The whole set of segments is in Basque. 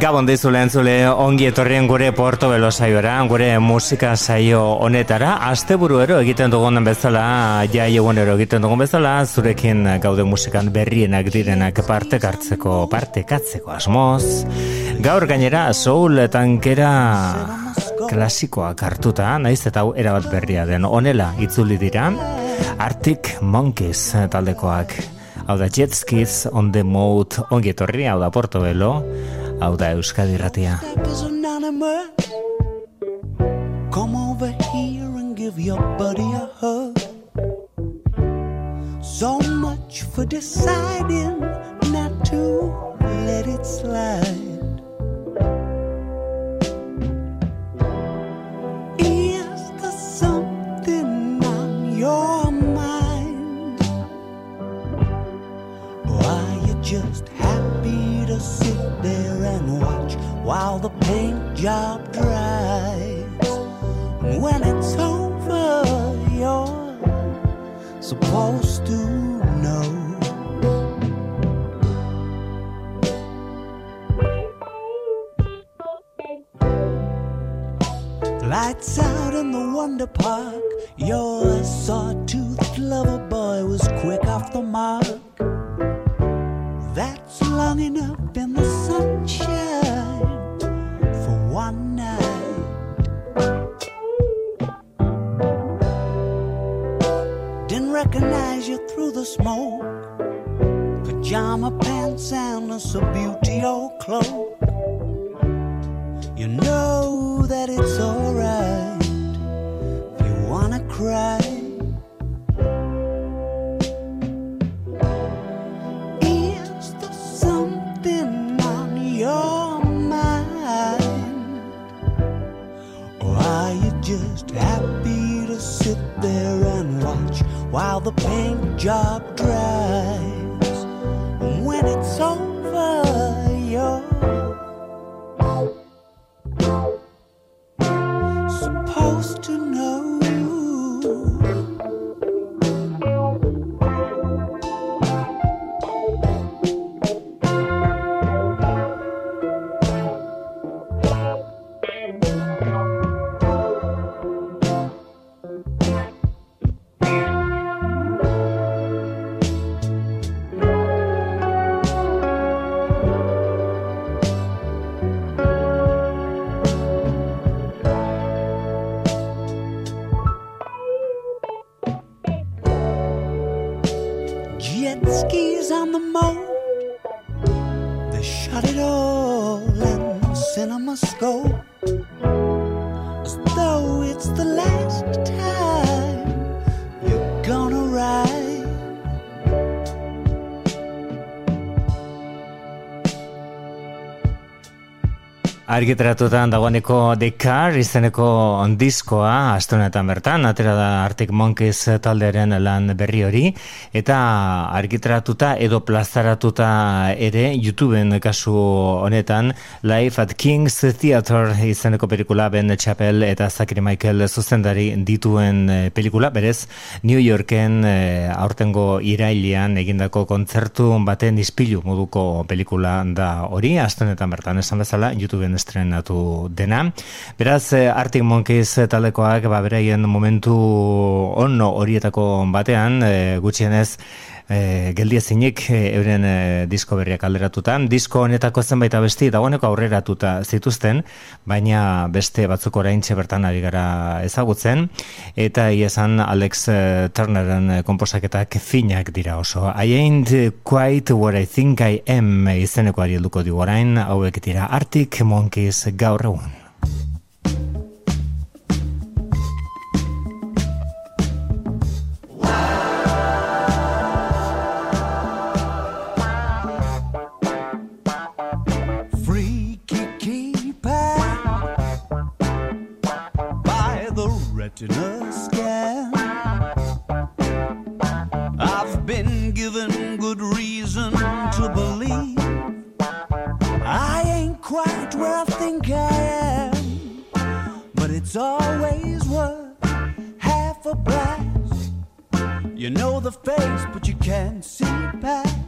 Gabon dizu lehentzule ongi etorrien gure Porto Belo saioera, gure musika saio honetara. Aste ero egiten dugun bezala, jai ero egiten dugun bezala, zurekin gaude musikan berrienak direnak parte kartzeko, parte katzeko asmoz. Gaur gainera, soul tankera klasikoa kartuta, naiz eta hau erabat berria den onela itzuli dira. Arctic Monkeys taldekoak. Hau da Jet Skis on the Mode ongi etorri, hau da Porto Belo. Hau da Euskadi Ratia. Come over here and give your buddy a hug. So much for deciding not to let it slide. While the paint job dries. When it's over, you're supposed to know. Lights out in the Wonder Park. Your sawtooth lover boy was quick off the mark. That's long enough in the sunshine one night. Didn't recognize you through the smoke. Pajama pants and a Subbuteo cloak. You know that it's alright if you wanna cry. just happy to sit there and watch while the paint job dries. Argitaratutan dagoeneko The Car izeneko diskoa astonetan bertan, atera da Arctic Monkeys taldearen lan berri hori, eta argitaratuta edo plazaratuta ere YouTubeen kasu honetan Life at King's Theater izeneko pelikula Ben Chappell eta Zachary Michael zuzendari dituen eh, pelikula, berez New Yorken e, aurtengo irailean egindako kontzertu baten ispilu moduko pelikula da hori, astonetan bertan esan bezala YouTubeen estrenatu dena. Beraz, eh, Arctic Monkeys taldekoak ba, beraien momentu onno horietako batean, e, gutxienez, e, geldiezinik e, euren e, disko berriak alderatuta. Disko honetako zenbait abesti dagoeneko aurreratuta zituzten, baina beste batzuk orain bertan ari gara ezagutzen, eta iesan Alex Turneren komposaketak finak dira oso. I ain't quite what I think I am izeneko ari duko di orain, hauek dira Arctic Monkeys gaur egun. It's always worth half a blast. You know the face, but you can't see past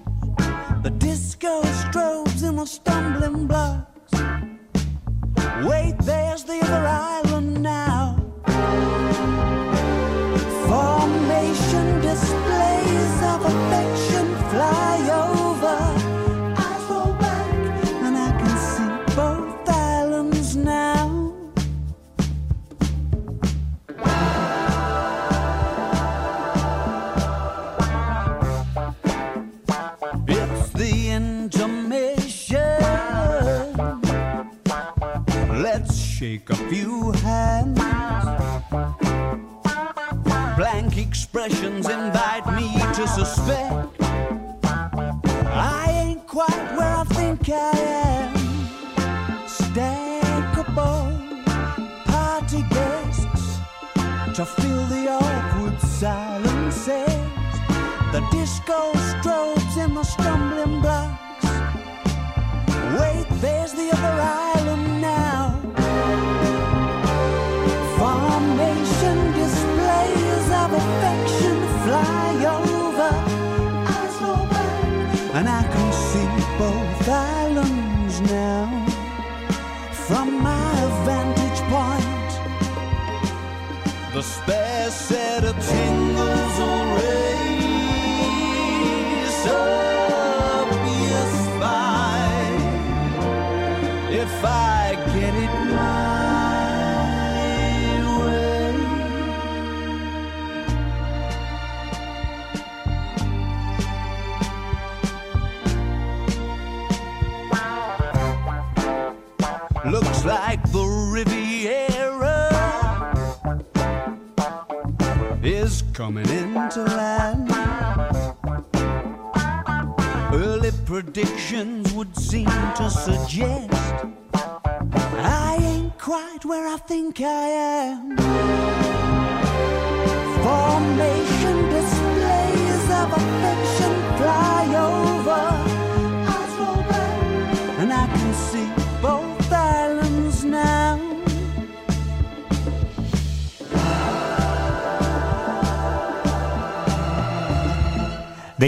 the disco strobes and the stumbling blocks. Wait, there's the other island now. confused.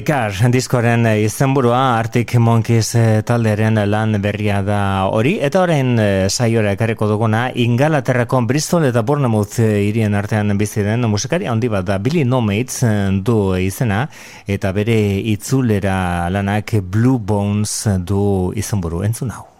Dekar, diskoren izenburua Arctic Monkeys eh, talderen lan berria da hori, eta orain eh, saiora ekarriko duguna, Ingalaterrako Bristol eta Bournemouth eh, hirien artean bizi den musikari handi bat da. Billy Nomates du izena, eta bere itzulera lanak Blue Bones du izenburu, entzun hau.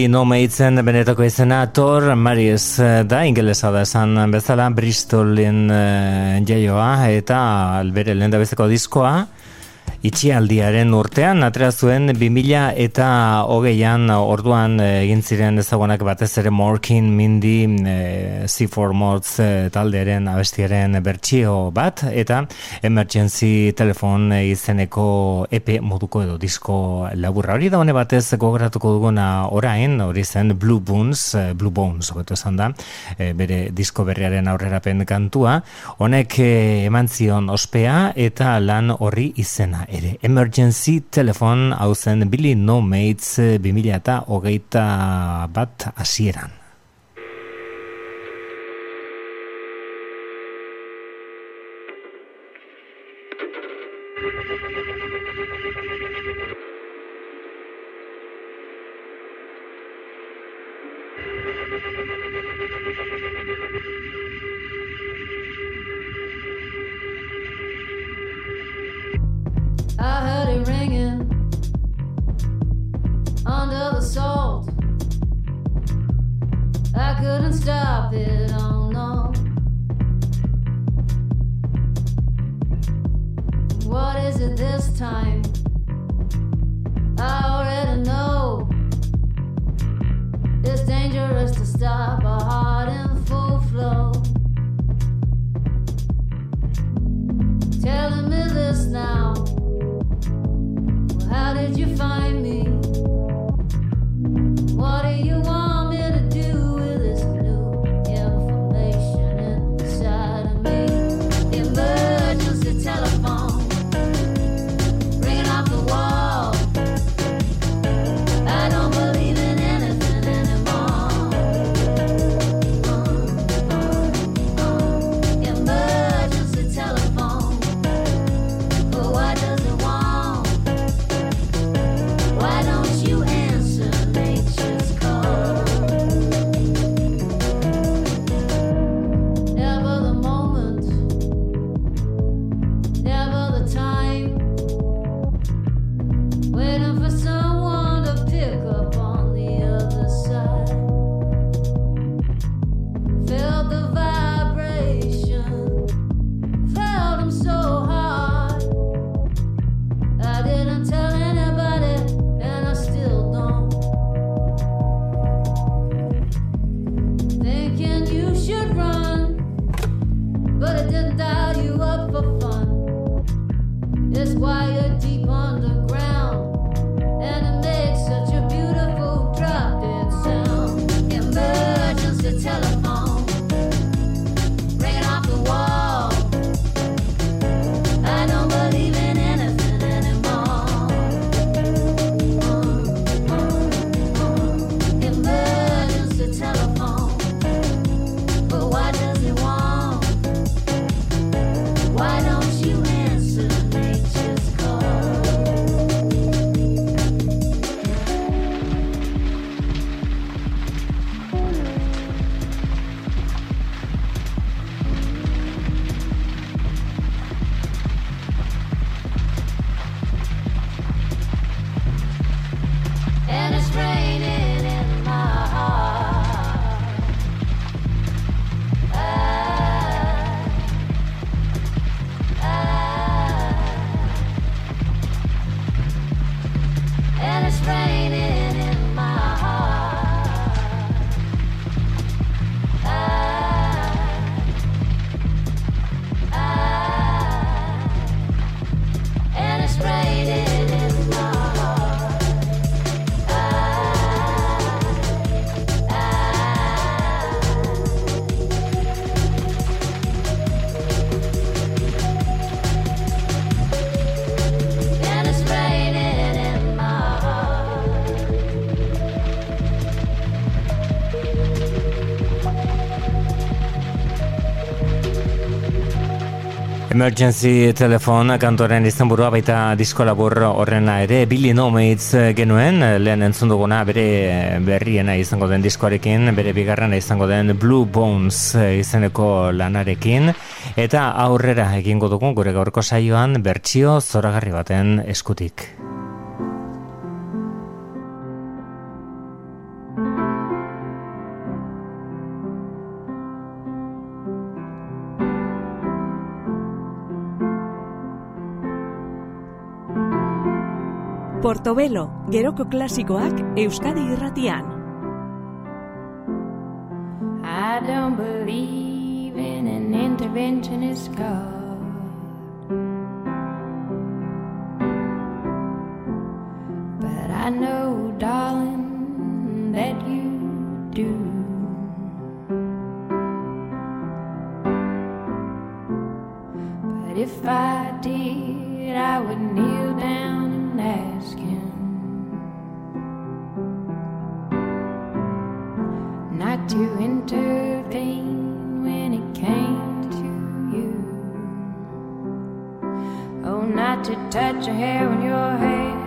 Billy No Matesen benetako izena Thor Marius eh, da ingelesa da esan bezala Bristolin uh, jaioa eta albere lehen da bezeko diskoa itxialdiaren urtean atera zuen 2000 eta hogeian orduan eh, egin ziren ezagunak batez ere Morkin Mindy e, C4 Mods e, talderen abestiaren bertsio bat eta Emergency Telephone izeneko EP moduko edo disko laburra. Hori da hone batez gogoratuko duguna orain hori zen Blue Bones Blue Bones hobeto esan da e, bere disko berriaren aurrerapen kantua. Honek eman zion ospea eta lan horri izena ere. Emergency Telephone hau zen Billy No Mates 2000 eta hogeita bat hasieran. Emergency Telephone kantoren izenburua baita disko labur horrena ere Billy No Mates genuen lehen entzun duguna bere berriena izango den diskoarekin bere bigarrena izango den Blue Bones izeneko lanarekin eta aurrera egingo dugun gure gaurko saioan bertsio zoragarri baten eskutik. Portobelo, geroko klasikoak Euskadi irratian. I don't believe in an interventionist God. But I know, darling, that you do. But if I did, I would kneel down and ask him not to intervene when it came to you. Oh, not to touch a hair on your head,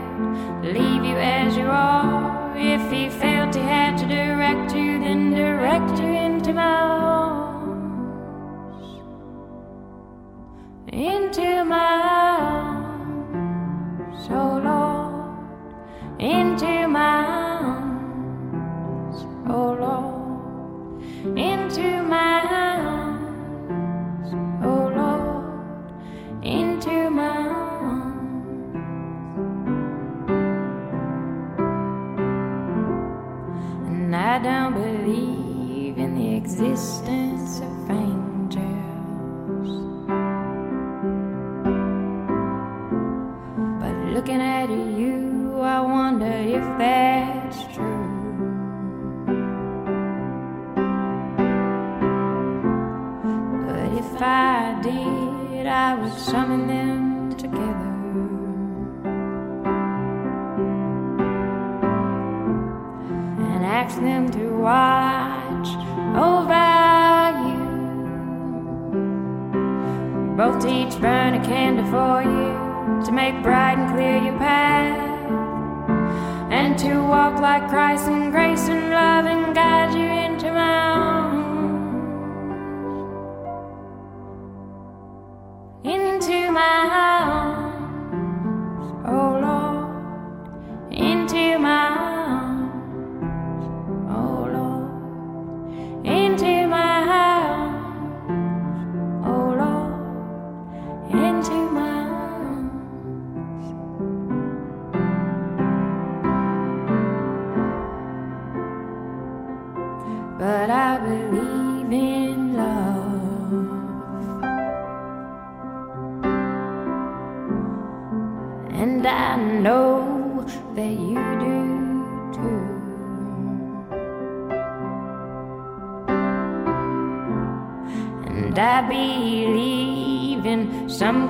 leave you as you are. If he felt he had to direct you, then direct you into my arms. Into my oh Lord, into my arms, oh Lord, into my arms, oh Lord, into my arms. And I don't believe in the existence of angels. Looking at you, I wonder if that's true. But if I did, I would summon them together. And ask them to watch over you. Both each burn a candle for you to make bright and clear your path. And to walk like Christ in grace and love and guide you into my arms. Into my arms,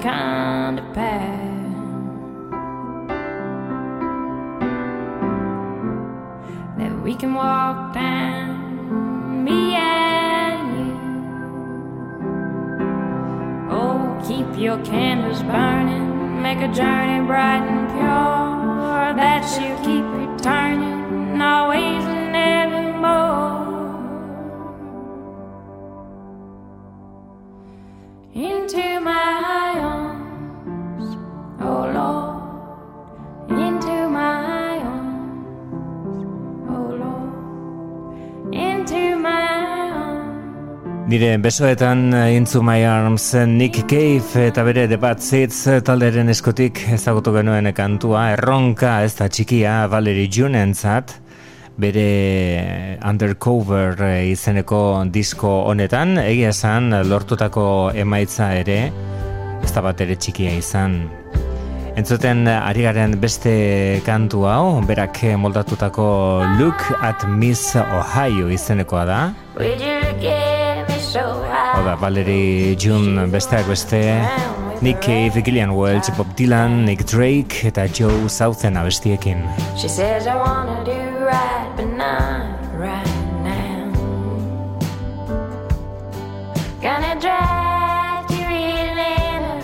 kind of path. That we can walk down, me and you. Oh, keep your candles burning, make a journey bright Nire besoetan eh, Into My Arms eh, Nick Cave eta bere The Bad Seeds eh, talderen eskotik ezagutu genuen kantua erronka ez da txikia Valerie Junentzat bere Undercover izeneko disko honetan egia esan lortutako emaitza ere ez da bat ere txikia izan Entzuten ari garen beste kantu hau, berak moldatutako Look at Miss Ohio izenekoa da. Hau da, Valeri June besteak beste, Nick Cave, Gillian Welch, Bob Dylan, Nick Drake eta Joe Southen abestiekin. She says I wanna do right, but not right now. Gonna drag you in and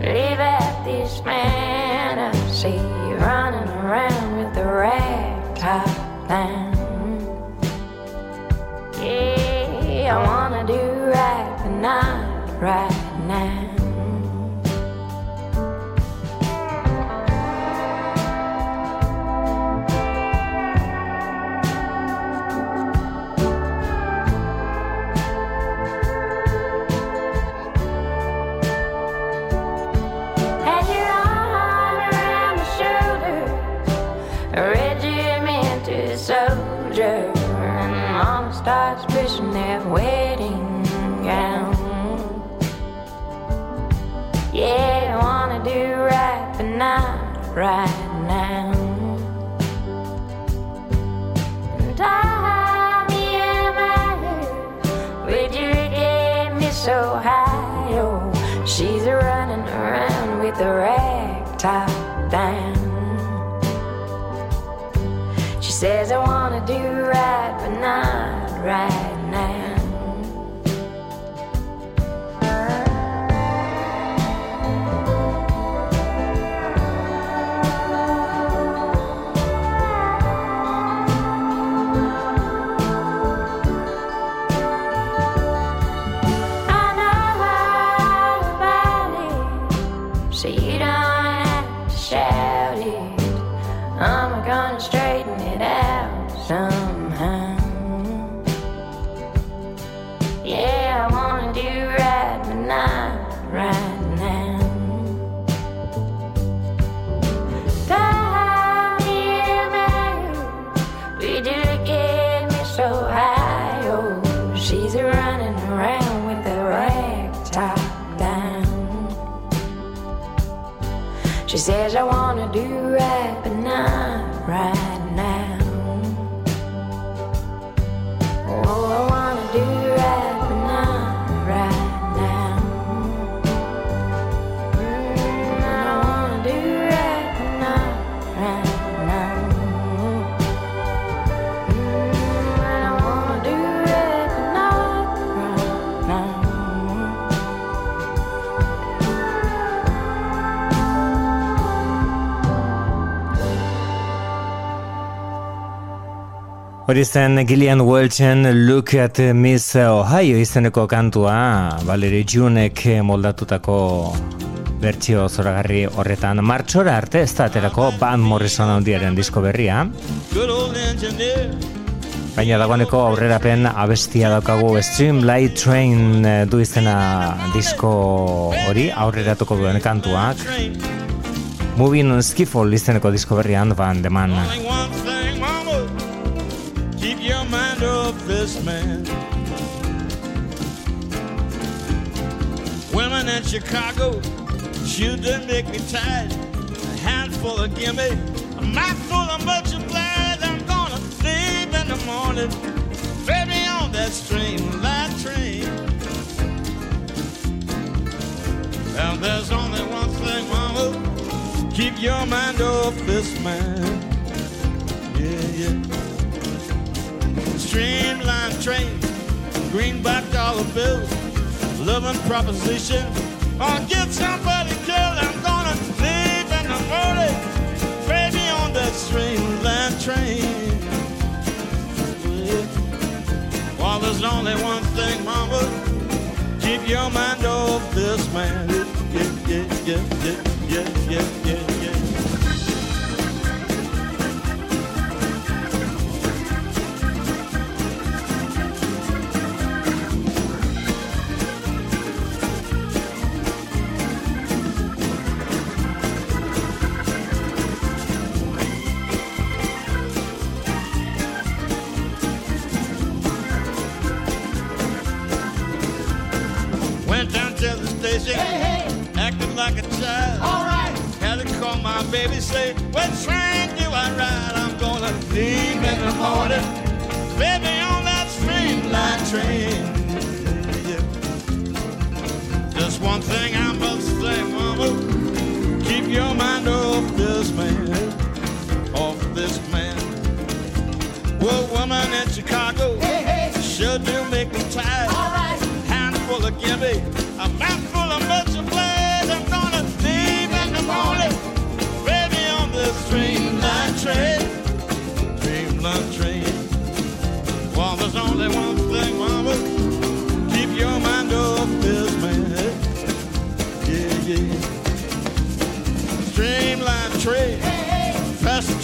leave at this man. I see you running around with the rag top down. Yeah. I wanna do right, but not right now. Right now. And I am out, would you get me so high? Oh, she's running around with the rag top down. She says I wanna do right, but not right do Hori zen Gillian Welchen Look at Miss Ohio izeneko kantua Valerie Junek moldatutako bertsio zoragarri horretan. Martxora arte ez da aterako Van Morrison handiaren disko berria. Baina dagoeneko aurrerapen abestia daukagu Streamlight Train eh, du izena disko hori aurreratuko duen kantuak. Moving on Skiffle izeneko disko berrian Van de this man. Women in Chicago, shoot them make me tired. A handful of gimme, a mouthful of multiplied. I'm gonna sleep in the morning. Me on that streamline train. And there's only one thing, mama. Keep your mind off this man. Yeah, yeah. Streamline train, greenback dollar bills, loving proposition. I'll get somebody killed. I'm gonna leave in the morning. Baby on that streamline train. Yeah. Well, there's only one thing, mama. Keep your mind off this man. Yeah, yeah, yeah, yeah, yeah, yeah, yeah, baby say, when well, thank you, all right, I'm gonna leave in the morning.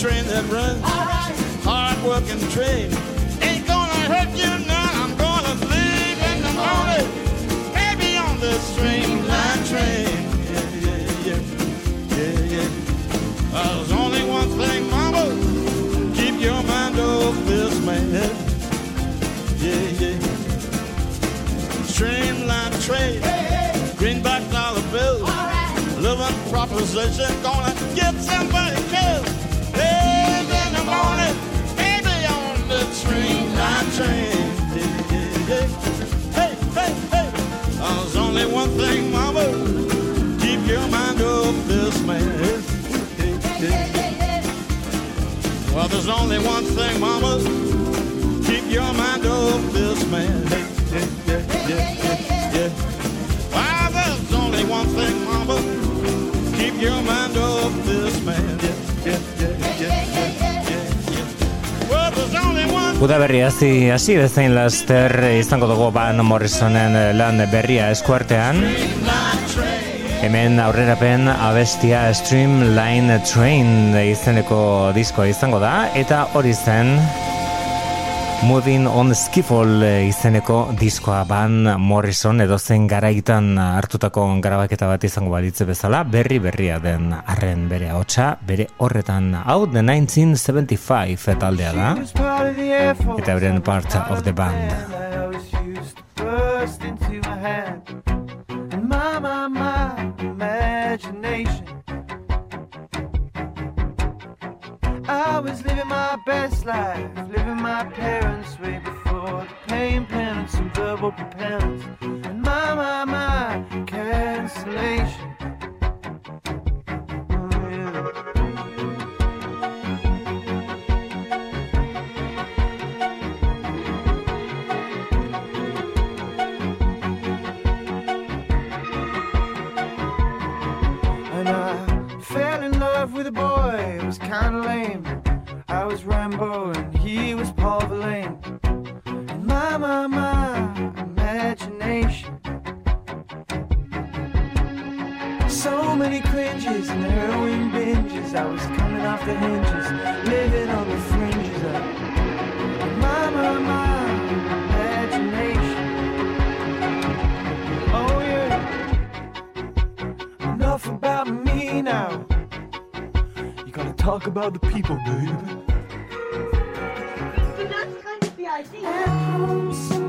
Train that runs. Hard working train. Ain't gonna hurt you none. I'm gonna leave in the morning. Baby on the streamline train. Yeah, yeah, yeah. Yeah, yeah. Uh, there's only one thing, mama. Keep your mind off this man. Yeah, yeah. Streamline trade. Greenback dollar bills. Living proposition. Gonna get somebody streamline train. Hey, hey, hey. There's only one thing, mama. Keep your mind off this man. Well, there's only one thing, mama. Keep your mind off this man. Only one Uda berri hasi bezain laster izango dugu Van Morrisonen lan berria eskuartean. Hemen aurrerapen abestia Streamline Train izeneko diskoa izango da eta hori zen Moving on Skiffle izeneko diskoa Van Morrison edo zen garaitan hartutako grabaketa bat izango balitze bezala berri berria den arren bere hotsa bere horretan hau the 1975 taldea da. Eta euren part of the band. Was living my best life, living my parents' way before the pain, penance, and verbal propellants. And my, my, my cancellation. So many cringes and heroin binges. I was coming off the hinges, living on the fringes of my, my, my imagination. Oh, yeah. Enough about me now. You gotta talk about the people, baby. But that's kind of the idea.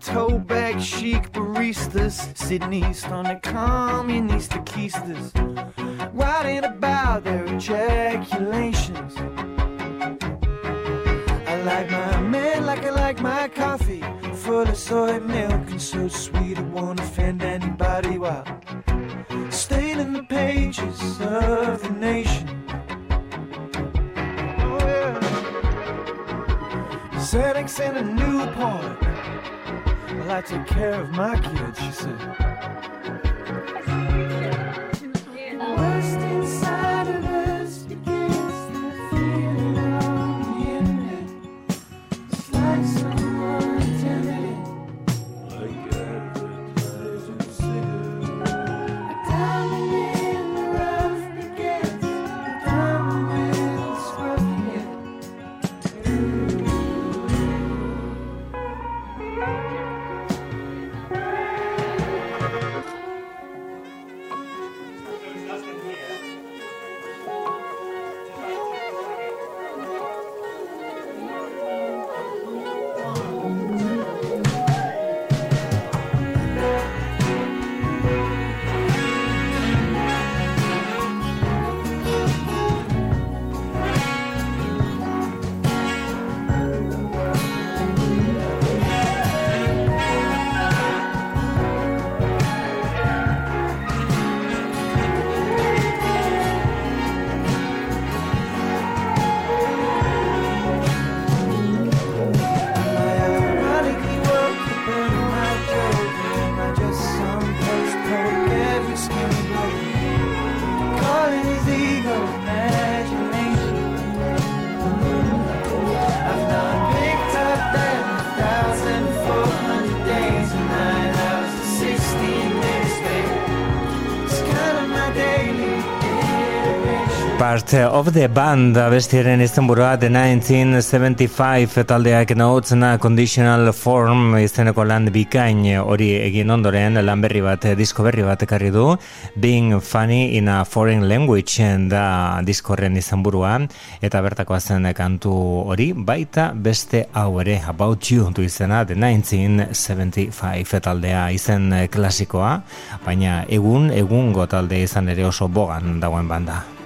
Toe chic baristas sitting east on the communist keisters, writing about their ejaculations. I like my man like I like my coffee, full of soy milk and so sweet it won't offend anybody while staining the pages of the nation. Oh, in a Newport. Well, I take care of my kids, she said. Part of the Band abestiaren izenburua The 1975 taldeak nautzena Conditional Form izeneko lan bikain hori egin ondoren lan berri bat, disko berri bat ekarri du Being Funny in a Foreign Language da diskorren izenburua eta bertakoa zen kantu hori baita beste hau ere About You du izena The 1975 taldea izen klasikoa baina egun egungo talde izan ere oso bogan dagoen banda.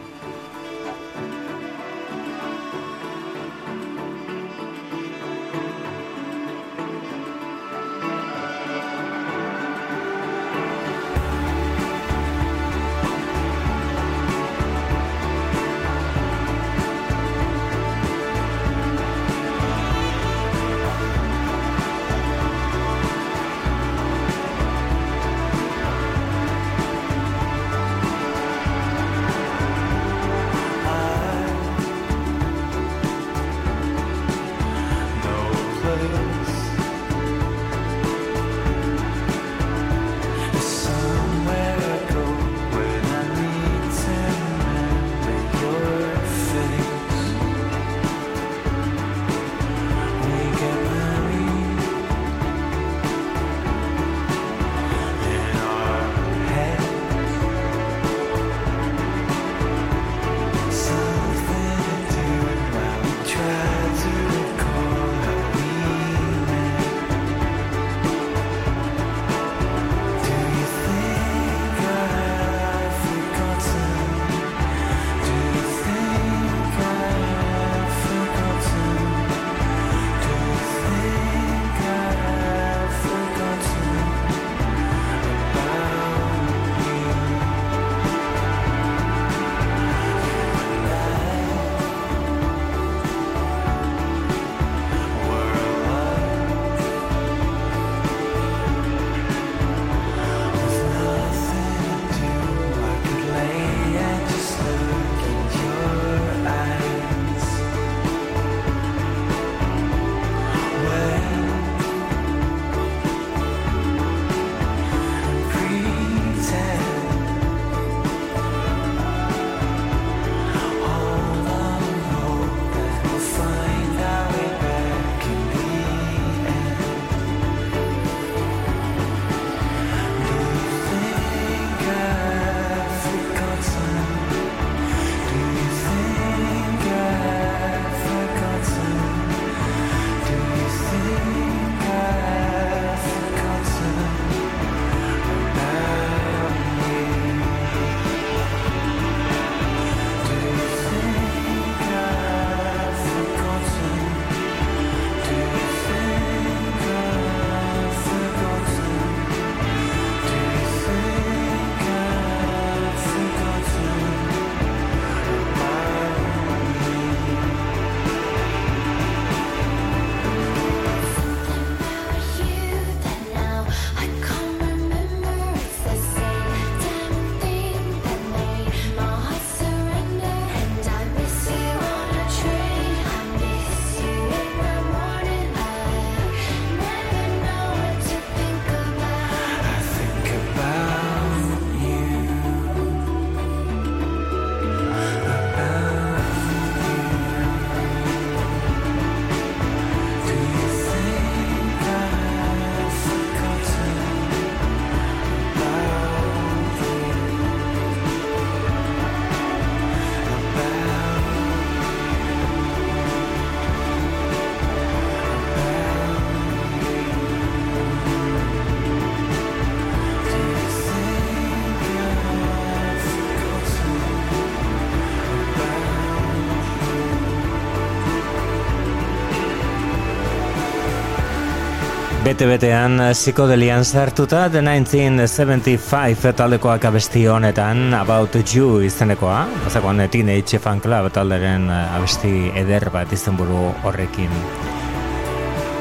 Bete-betean psikodelian sartuta The 1975 taldekoak abesti honetan About You izenekoa. Bazakoan Teenage Fan Club talderen abesti eder bat izenburu horrekin.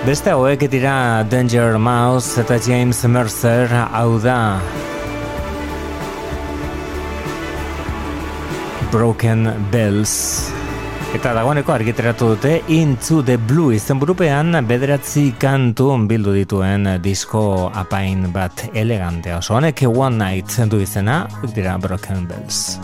Beste hauek dira Danger Mouse eta James Mercer hau da. Broken Bells Eta dagoeneko argiteratu dute Into the Blue izen burupean bederatzi kantu bildu dituen disko apain bat elegante oso honek One Night du izena dira Broken Bells.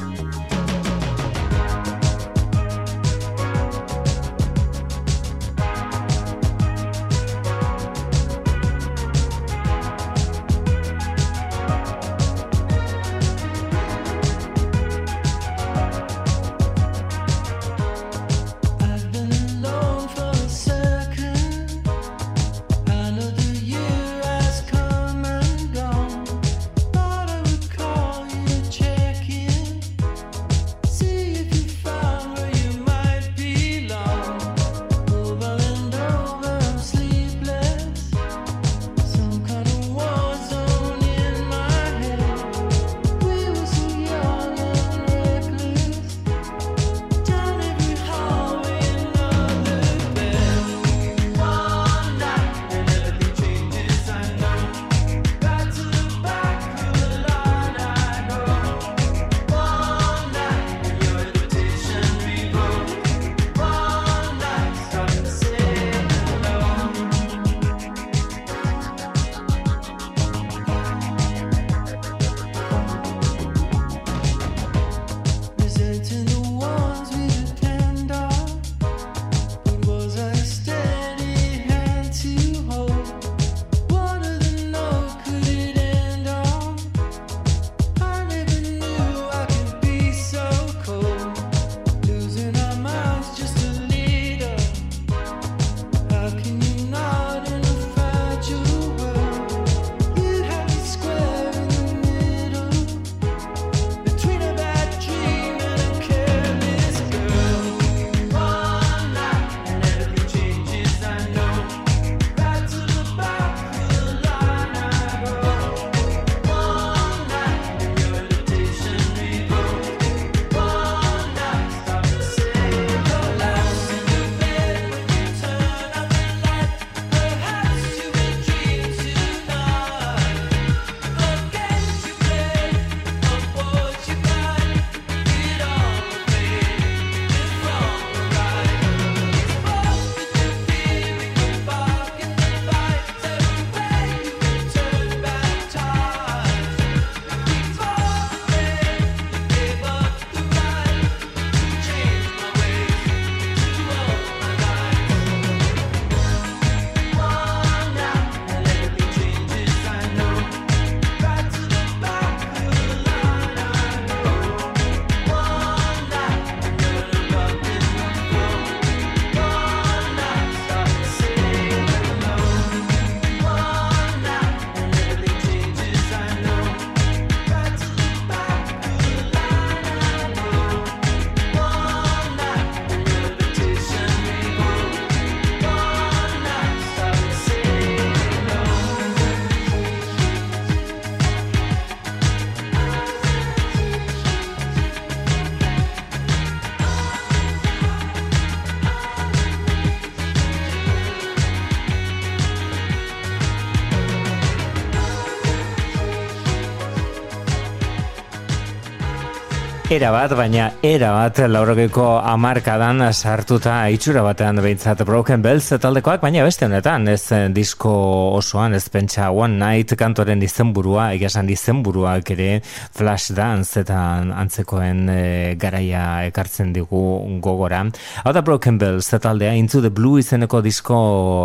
Bat, baina era bat laurogeiko amarkadan sartuta itxura batean behintzat Broken Bells taldekoak, baina beste honetan ez eh, disko osoan ez pentsa One Night kantoren izenburua, egasan izenburuak ere Flash Dance eta antzekoen e, garaia ekartzen digu gogora. Hau da Broken Bells taldea Into the Blue izeneko disko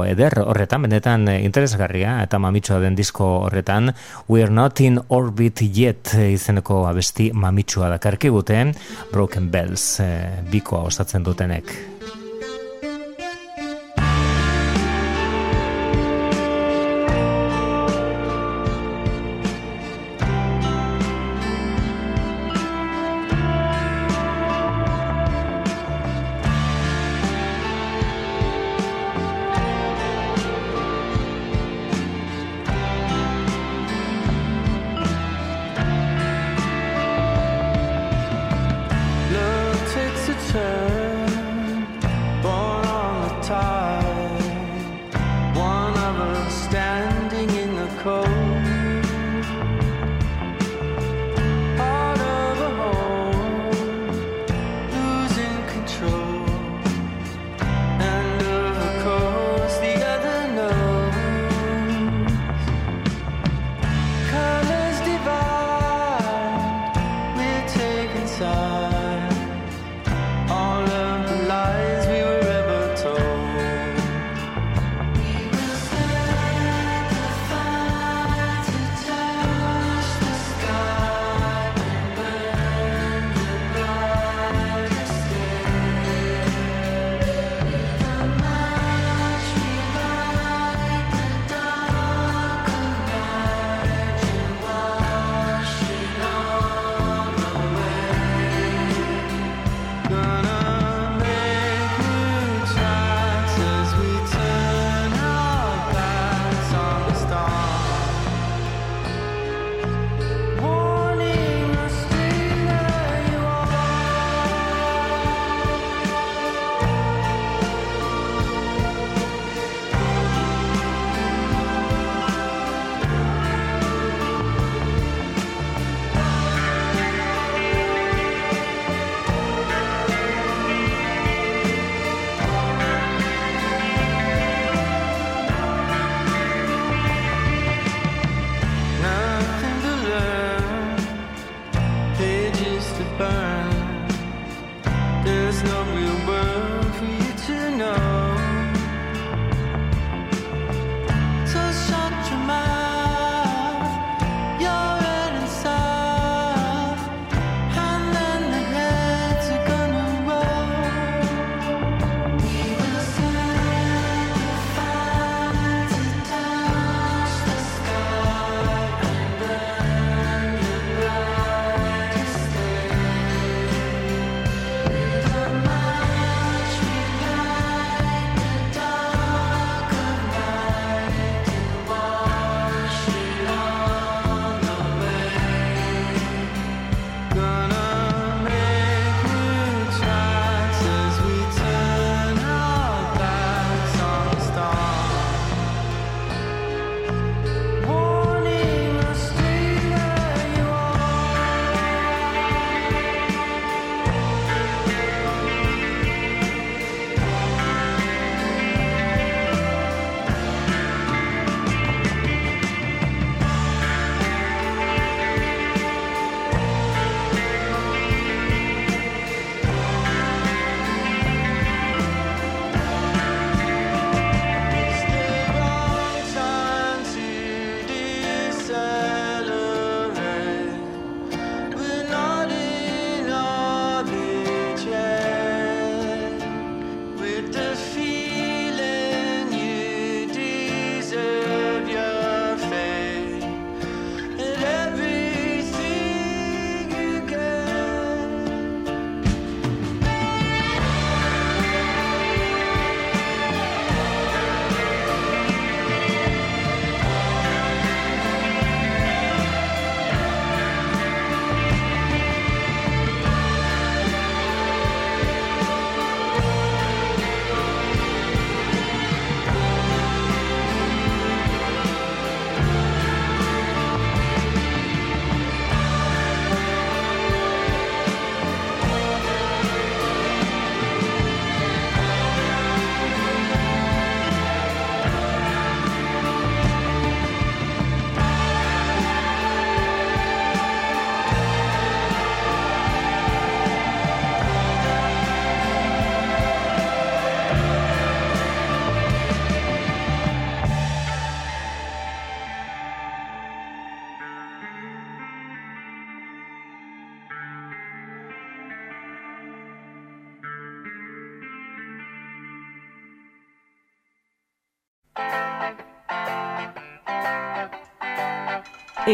eder horretan, benetan interesgarria eta mamitxoa den disko horretan We're Not in Orbit Yet izeneko abesti mamitxua dakarki digute Broken Bells e, bikoa osatzen dutenek.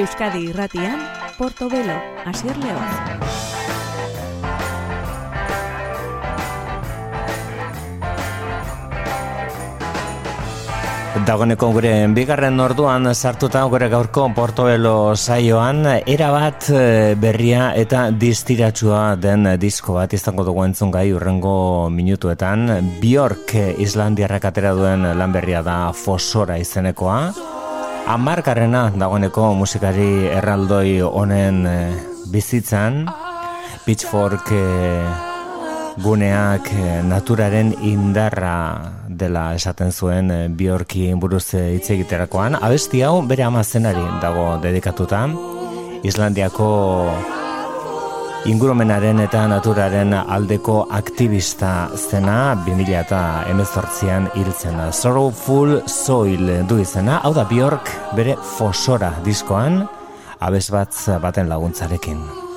Euskadi irratian, Portobelo, Asier León. Dagoneko gure bigarren orduan sartuta gure gaurko Portobelo saioan erabat eh, berria eta distiratsua den disko bat izango dugu entzun gai urrengo minutuetan Bjork Islandiarrak atera duen lan berria da Fosora izenekoa Amarkarrena dagoeneko musikari erraldoi honen eh, bizitzan Pitchfork eh, guneak eh, naturaren indarra dela esaten zuen eh, Bjorki buruz hitz egiterakoan. Abesti hau bere amazenari dago dedikatuta. Islandiako ingurumenaren eta naturaren aldeko aktivista zena 2000 eta emezortzian hiltzen da. Sorrowful Soil du izena, hau da Bjork bere fosora diskoan, abes bat baten laguntzarekin.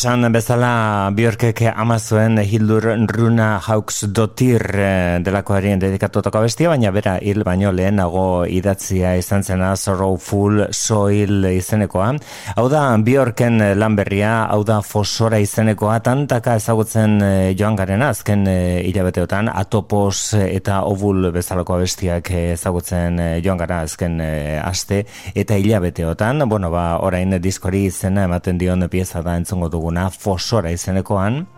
Esan bezala Bjorkek ama zuen Hildur Runa Hauks dotir eh, delakoari dedikatutako bestia, baina bera hil baino lehenago idatzia izan zena Sorrowful Soil izenekoa. Hau da Bjorken lan berria, hau da Fosora izenekoa, tantaka ezagutzen eh, joan garen azken eh, hilabeteotan, Atopos eta Ovul bezalako abestiak eh, ezagutzen joan gara azken aste eta hilabeteotan, bueno, ba, orain diskori izena ematen dion pieza da entzungo duguna Fosora izenekoan,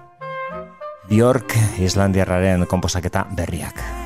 Bjork Islandiarraren komposaketa berriak.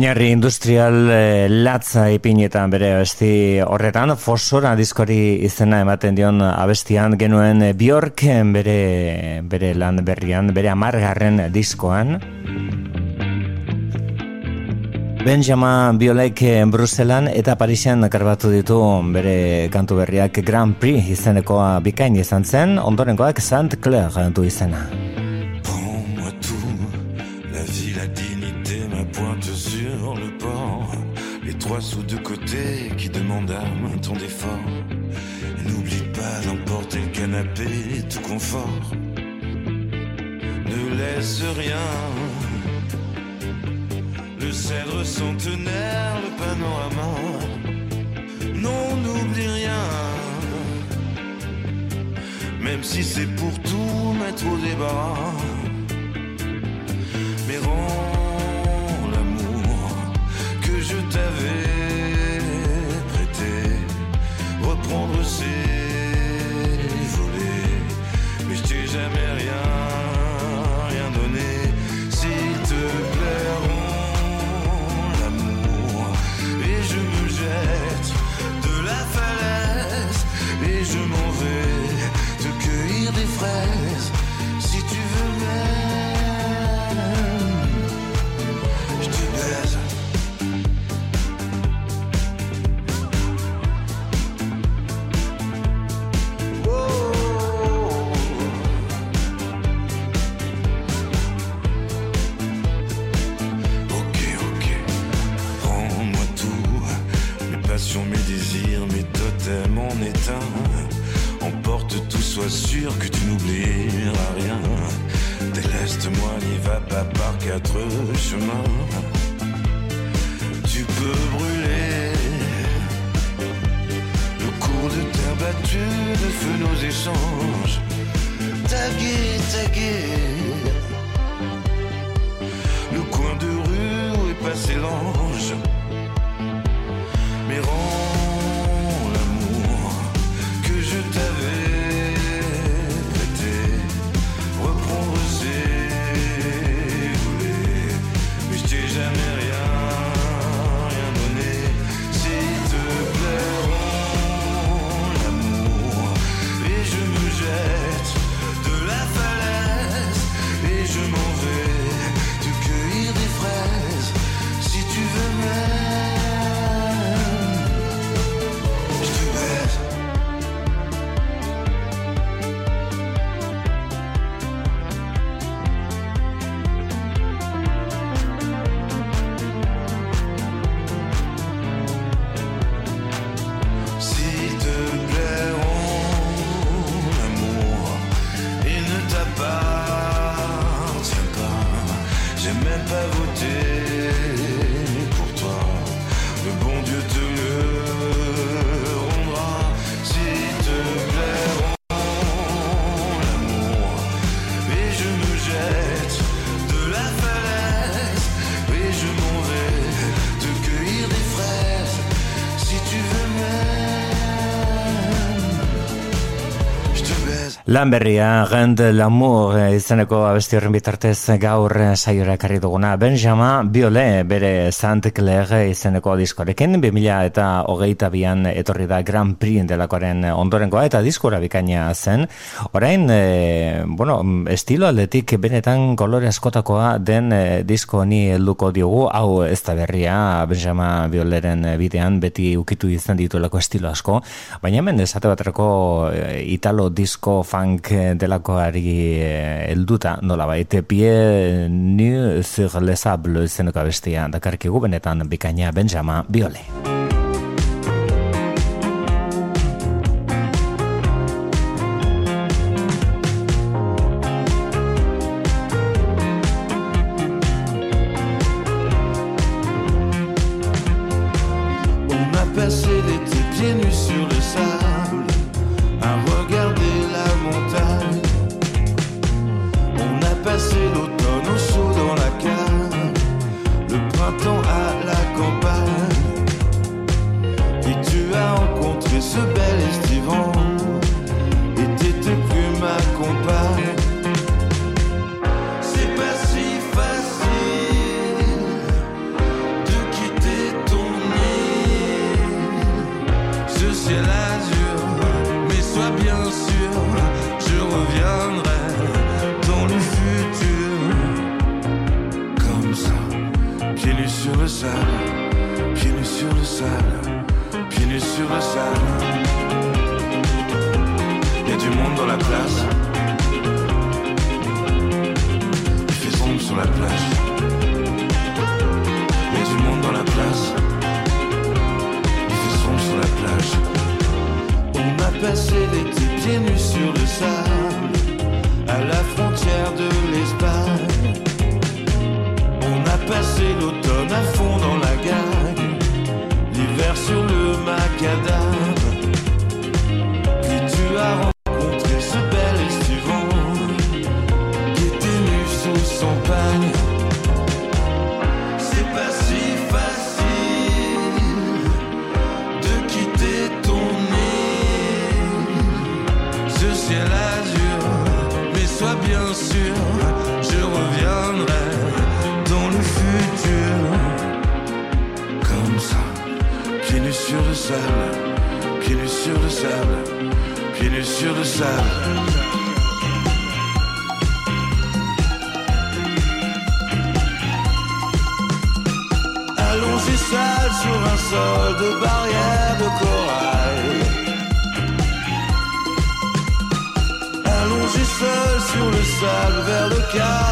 Oinarri industrial eh, latza ipinetan bere abesti horretan, fosora diskori izena ematen dion abestian genuen Bjork bere, bere lan berrian, bere amargarren diskoan. Benjamin Biolek Bruselan eta Parisen karbatu ditu bere kantu berriak Grand Prix izenekoa bikain izan zen, ondorengoak Saint Clair du izena. Centenaire, le panorama. Non, n'oublie rien. Même si c'est pour tout mettre au débarras. Mais rends en éteint. Emporte tout, sois sûr que tu n'oublieras rien. Déleste-moi, n'y va pas par quatre chemins. Tu peux brûler le cours de terre battue, de feu nos échanges. Taguer, taguer Lan berria, Rend Lamour eh, izeneko abesti horren bitartez gaur eh, saiora ekarri duguna. Benjama Biole bere Saint Clair izeneko diskorekin, 2000 eta hogeita bian etorri da Grand Prix delakoaren ondorengoa eta diskora bikaina zen. Orain, e, bueno, estilo aldetik benetan kolore askotakoa den e, disko honi helduko diogu, hau ez da berria, Benjama Bioleren bidean beti ukitu izan dituelako estilo asko, baina hemen esate baterako e, italo disko funk delakoari eh, helduta nola baite pie nu sur le sable zeneko abestia dakarkigu benetan bikaina Benjama Biole. vivant. La du monde dans la place. Il fait sur la plage. On a passé l'été pieds nus sur le sable, à la frontière de l'Espagne. On a passé l'automne à fond dans la gagne, l'hiver sur le macadam. Sur le sable. Allongé sur un sol de barrière de corail. Allongé seul sur le sable vers le cadre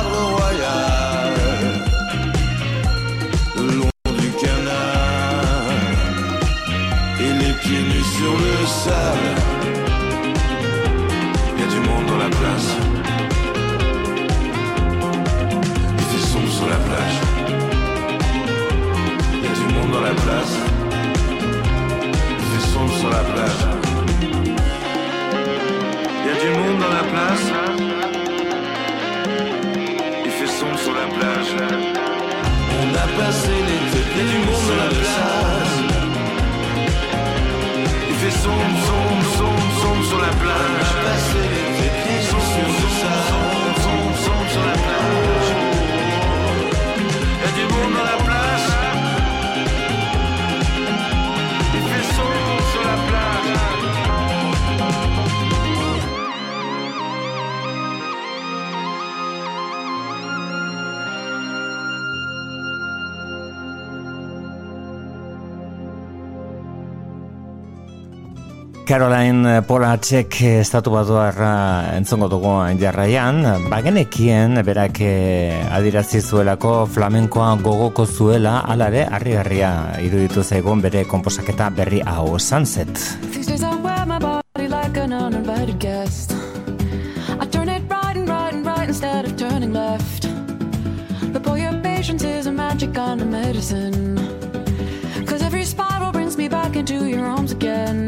Caroline Polacek estatu batuarra entzongo dugu jarraian, bagenekien berak eh, adirazi zuelako flamenkoa gogoko zuela alare harri-harria iruditu zaigun bere komposaketa berri hau Sunset. Cause every spiral brings me back into your arms again.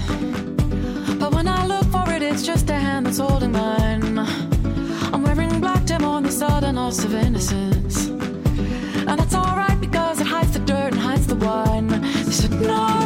it's just a hand that's holding mine. I'm wearing black to mourn the sudden loss of innocence. And that's alright because it hides the dirt and hides the wine. They said no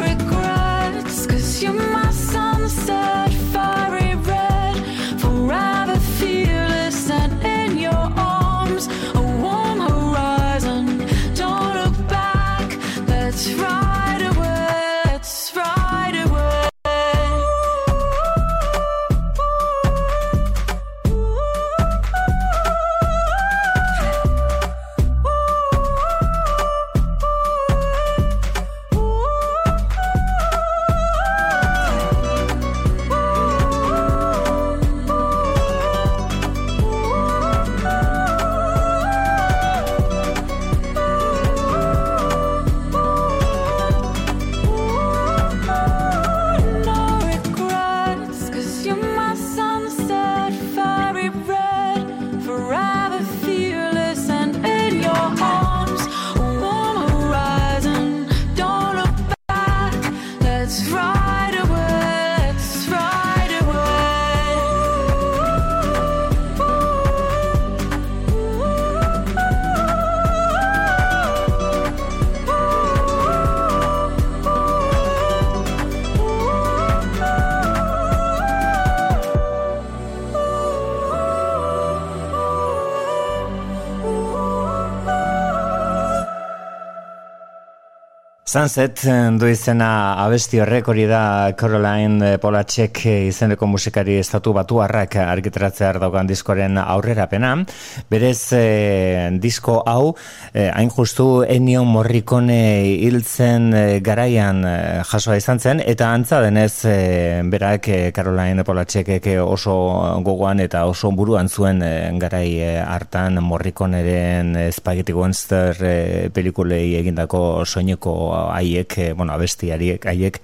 Sunset eh, du izena abesti horrek hori da Caroline Polacek izeneko musikari estatu batu harrak argitratzear daukan diskoren aurrerapena. Berez eh, disko hau eh, justu Ennio Morricone hiltzen eh, garaian eh, jasoa izan zen eta antza denez eh, berak eh, Caroline Polacekek oso gogoan eta oso buruan zuen eh, garai eh, hartan Morriconeren eh, Spaghetti Monster eh, pelikulei egindako soineko haiek, eh, bueno, abestiariek haiek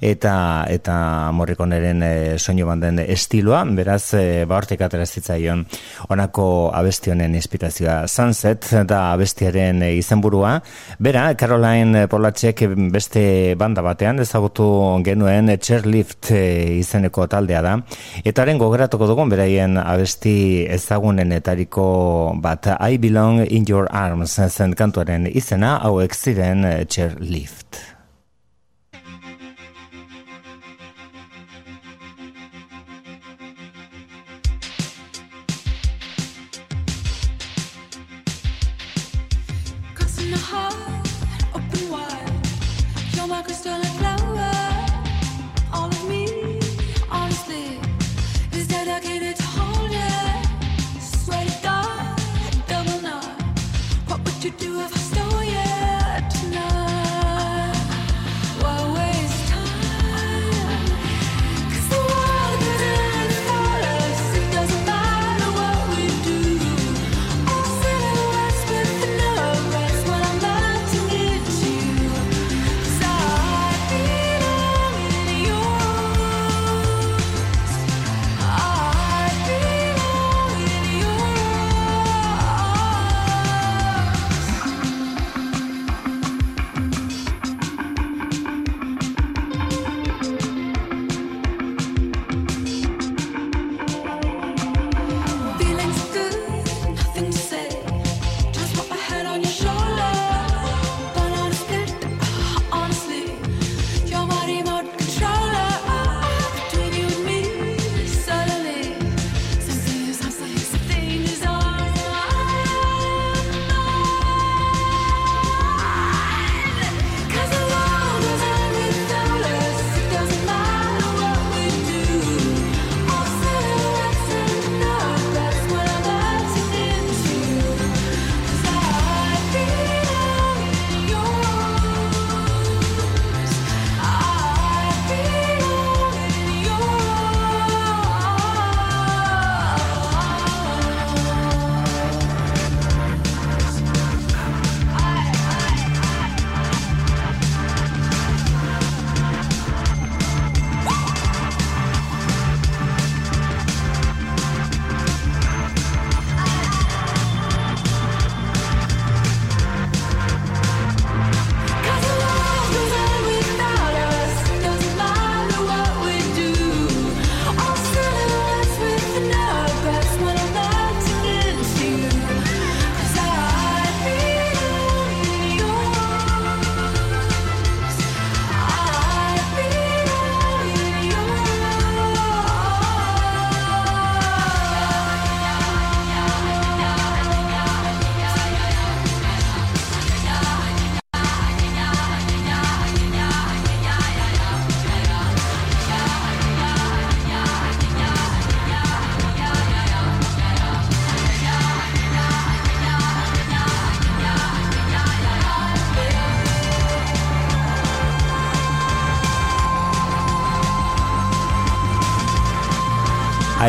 eta eta Morriconeren e, soinu banden estiloa, beraz e, ba hortik zitzaion honako abesti honen inspirazioa Sunset da abestiaren e, izenburua. Bera, Caroline Polacek beste banda batean ezagutu genuen Chairlift izeneko taldea da. Eta haren gogoratuko dugun beraien abesti ezagunenetariko bat I Belong in Your Arms zen kantuaren izena hauek ziren Chairlift.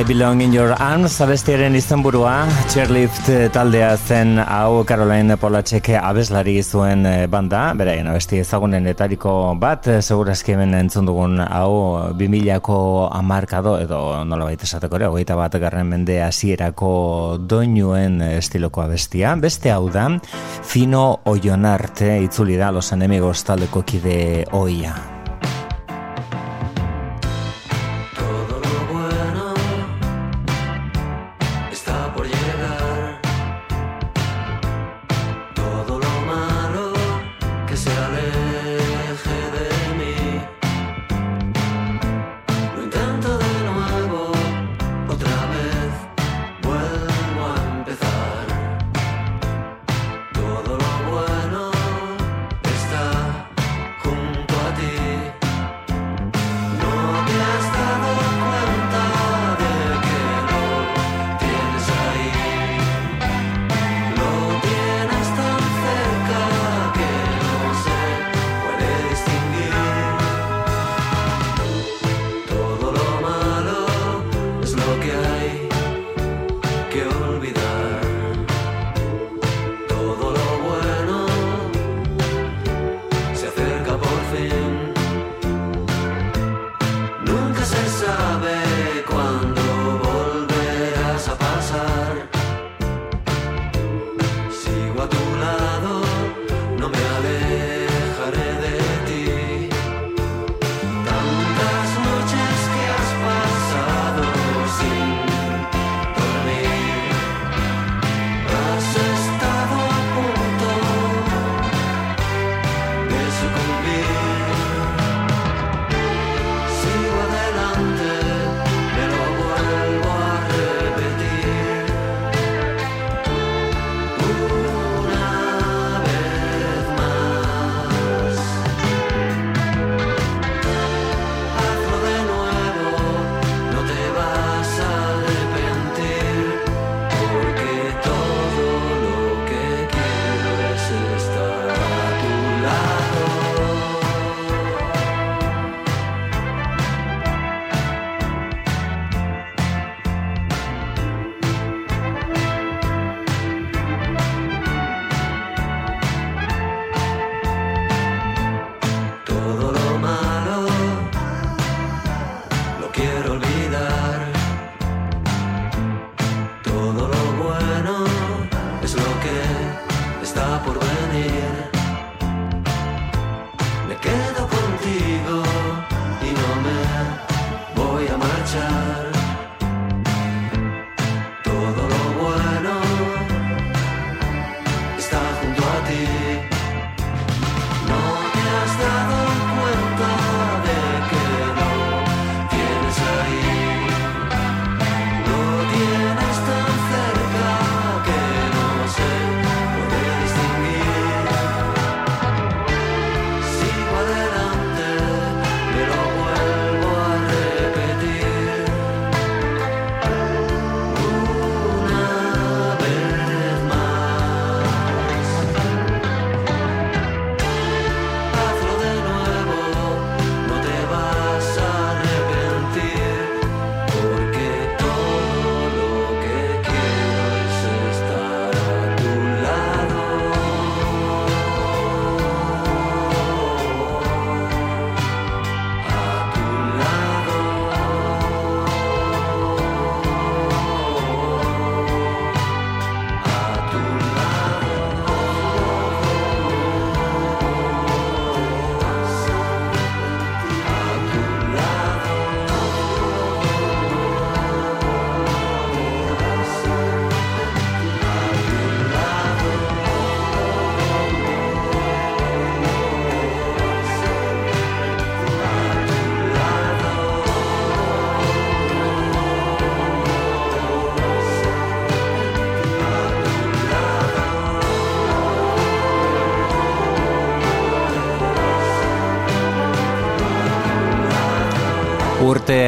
I Belong in Your Arms abestiaren izenburua Chairlift eh, taldea zen hau Caroline Polachek abeslari zuen eh, banda, beraien abesti ezagunenetariko bat, eh, segurazki hemen entzun dugun hau 2000ko hamarkado edo nolabait esateko ere, hogeita bat garren mende hasierako doinuen estiloko abestia. Beste hau da, Fino Oionarte itzuli da Los Enemigos taldeko kide oia.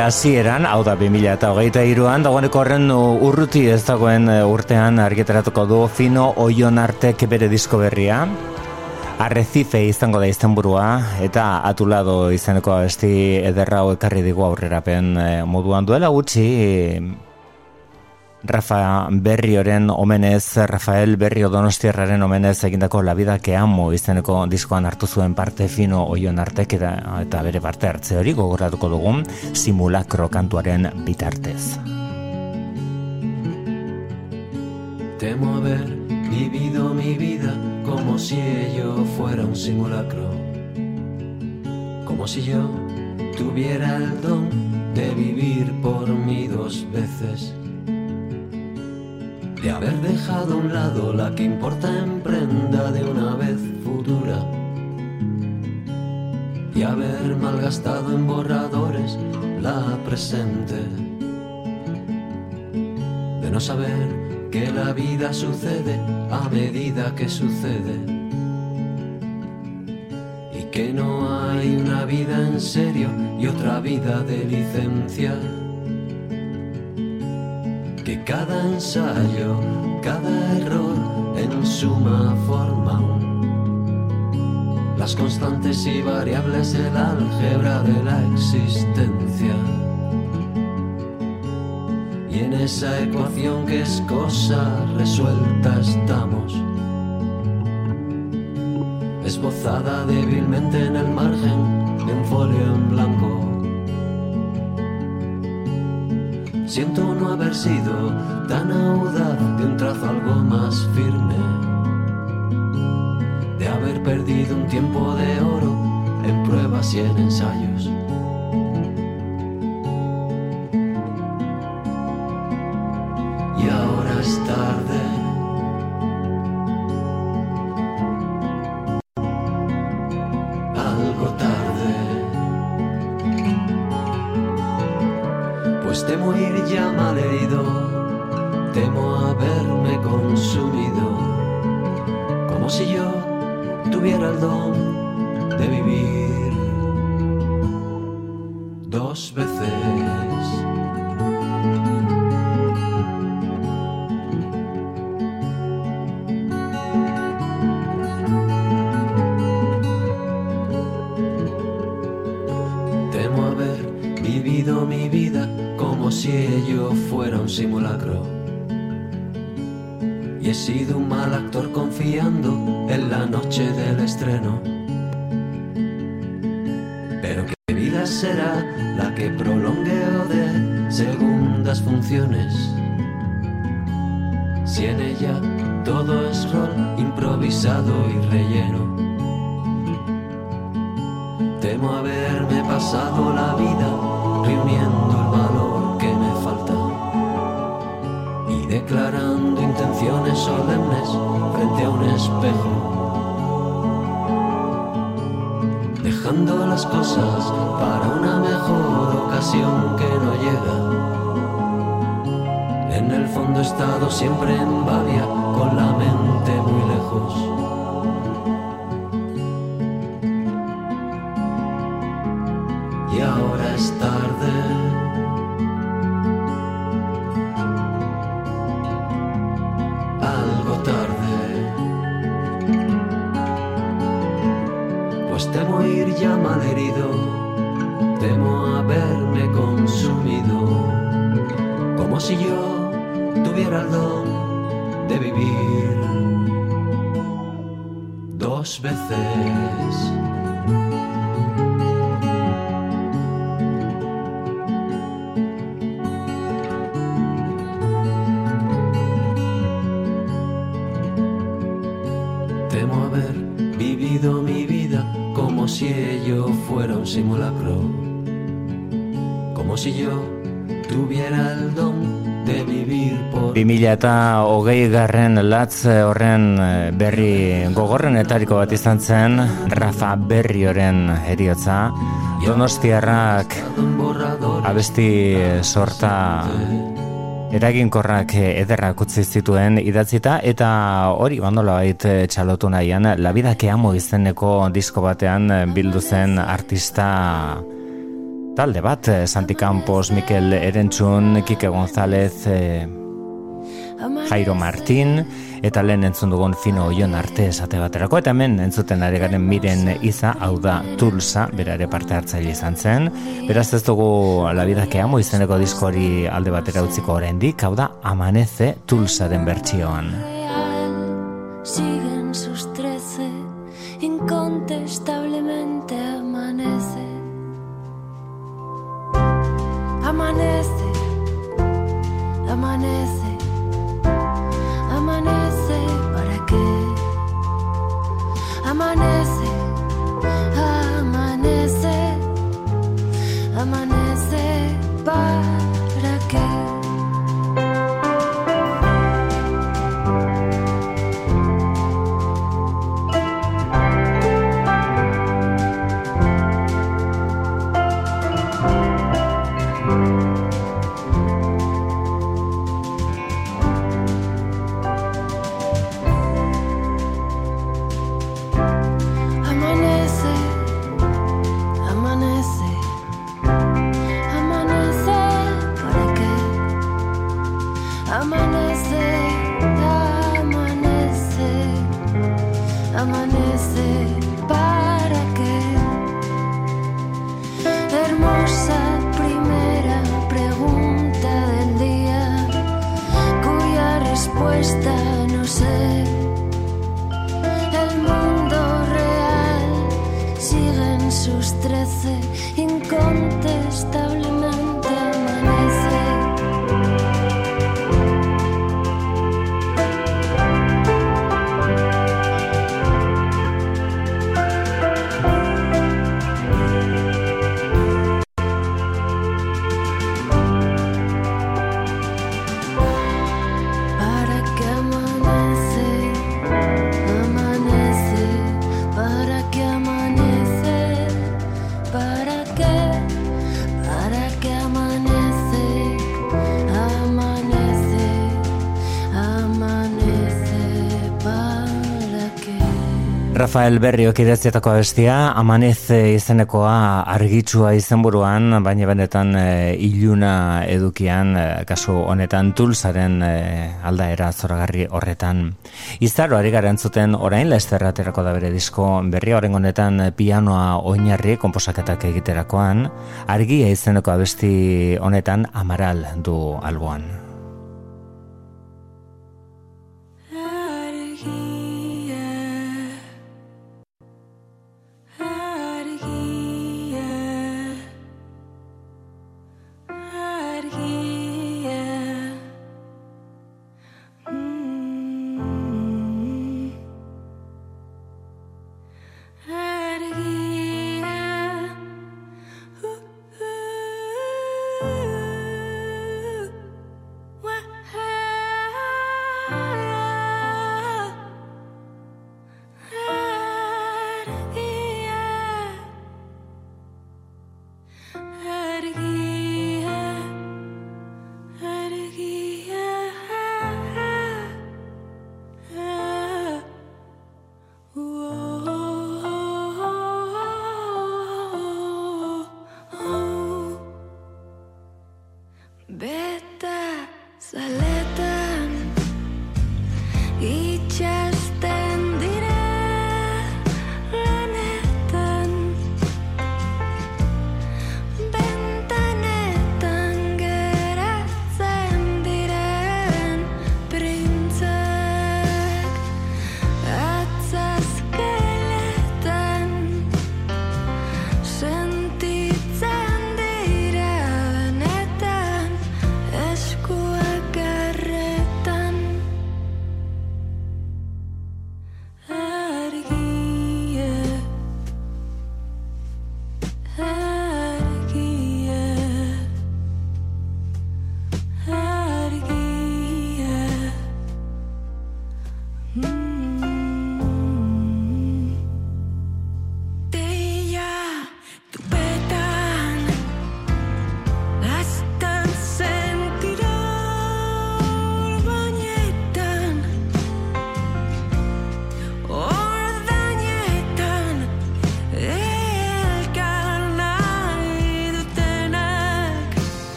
hasieran, hau da 2000 eta hogeita iruan, dagoeneko horren uh, urruti ez dagoen uh, urtean argitaratuko du Fino Oion Artek bere disko berria. Arrecife izango da izenburua eta Atulado izeneko abesti ederra hau ekarri digu aurrerapen uh, moduan duela gutxi Rafa Berrioren omenez, Rafael Berrio Donostiarraren omenez egindako La vida que amo izeneko diskoan hartu zuen parte fino oion artek eta, eta bere parte hartze hori gogoratuko dugun simulakro kantuaren bitartez. Temo haber vivido mi vida como si ello fuera un simulacro. Como si yo tuviera el don de vivir por mí dos veces. De haber dejado a un lado la que importa en prenda de una vez futura. Y haber malgastado en borradores la presente. De no saber que la vida sucede a medida que sucede y que no hay una vida en serio y otra vida de licencia. Cada ensayo, cada error en suma forman las constantes y variables del álgebra de la existencia. Y en esa ecuación que es cosa resuelta estamos, esbozada débilmente en el margen de un folio en blanco. Siento no haber sido tan audaz de un trazo algo más firme, de haber perdido un tiempo de oro en pruebas y en ensayos. Ello fuera un simulacro. Como si yo tuviera el don de vivir por 2000 eta hogei garren latz horren eh, berri gogorrenetariko bat izan zen Rafa Berrioren eriotza Donostiarrak abesti sorta eraginkorrak eh, ederrak utzi zituen idatzita eta hori bandola bait eh, txalotu nahian La vida que amo izeneko disko batean eh, bildu zen artista talde bat, Santi Campos, Mikel Erentzun, Kike González, Jairo Martin, eta lehen entzun dugun fino oion arte esate baterako, eta hemen entzuten ari garen miren iza, hau da Tulsa, bera ere parte hartzaile izan zen, beraz ez dugu La vida que amo izeneko diskoari alde batera utziko oraindik, hau da Amanece Tulsaren bertsioan. Siguen sus trece, incontestablemente. Amanece, amanece, amanece, on it. Rafael Berriok idatzietako abestia, amaneze izenekoa argitsua izenburuan, baina benetan e, iluna edukian, e, kasu honetan tulsaren e, aldaera zoragarri horretan. Izaro ari gara entzuten orain Lester aterako da bere disko berri horren honetan pianoa oinarri konposaketak egiterakoan, argia izeneko abesti honetan amaral du alboan.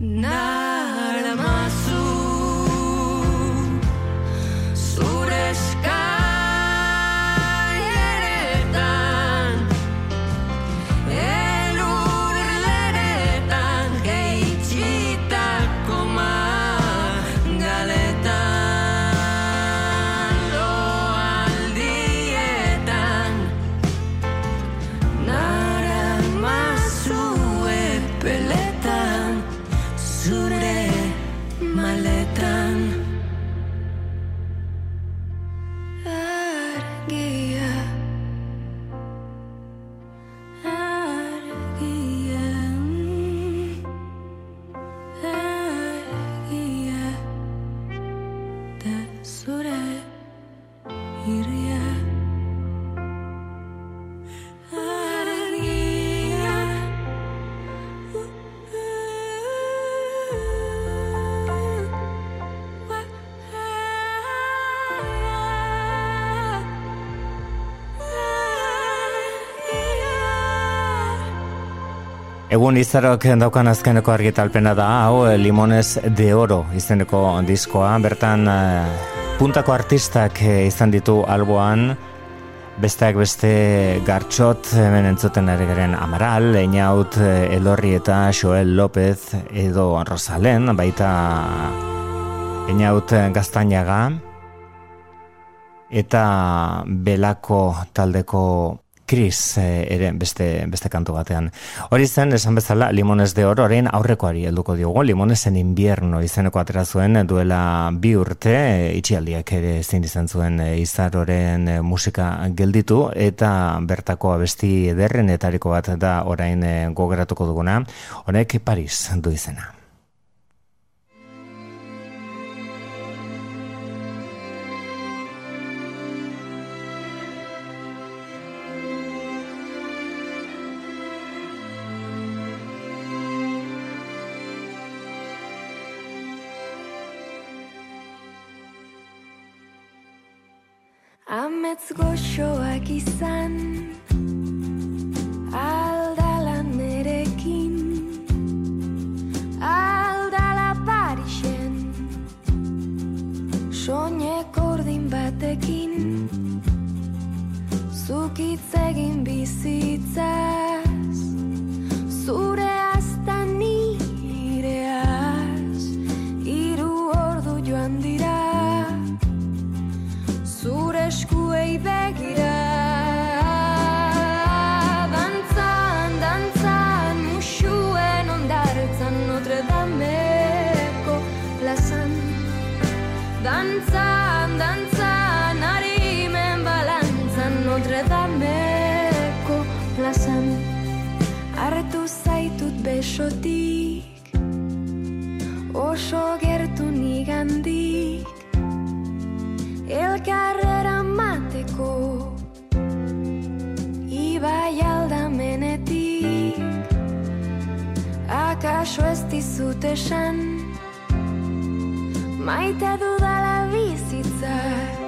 Now Egun izarok daukan azkeneko argitalpena da, hau eh, Limones de Oro izeneko diskoa, bertan eh, puntako artistak eh, izan ditu alboan, besteak beste gartxot hemen entzuten ari garen Amaral, Einaut, Elorri eta Joel López edo Rosalen, baita Einaut Gaztainaga, eta Belako taldeko Chris eh, ere beste, beste kantu batean. Hori zen, esan bezala, Limones de Oro, orain aurrekoari helduko diogu, Limones en invierno izeneko atera zuen duela bi urte, eh, itxialdiak ere ezin izan zuen eh, izaroren musika gelditu, eta bertako abesti ederrenetariko bat da orain gogoratuko duguna, honek Paris du izena. Besotik Oso gertu nigandik Elkarrera mateko Ibai aldamenetik. Akaso ez dizut esan Maite dudala bizitzak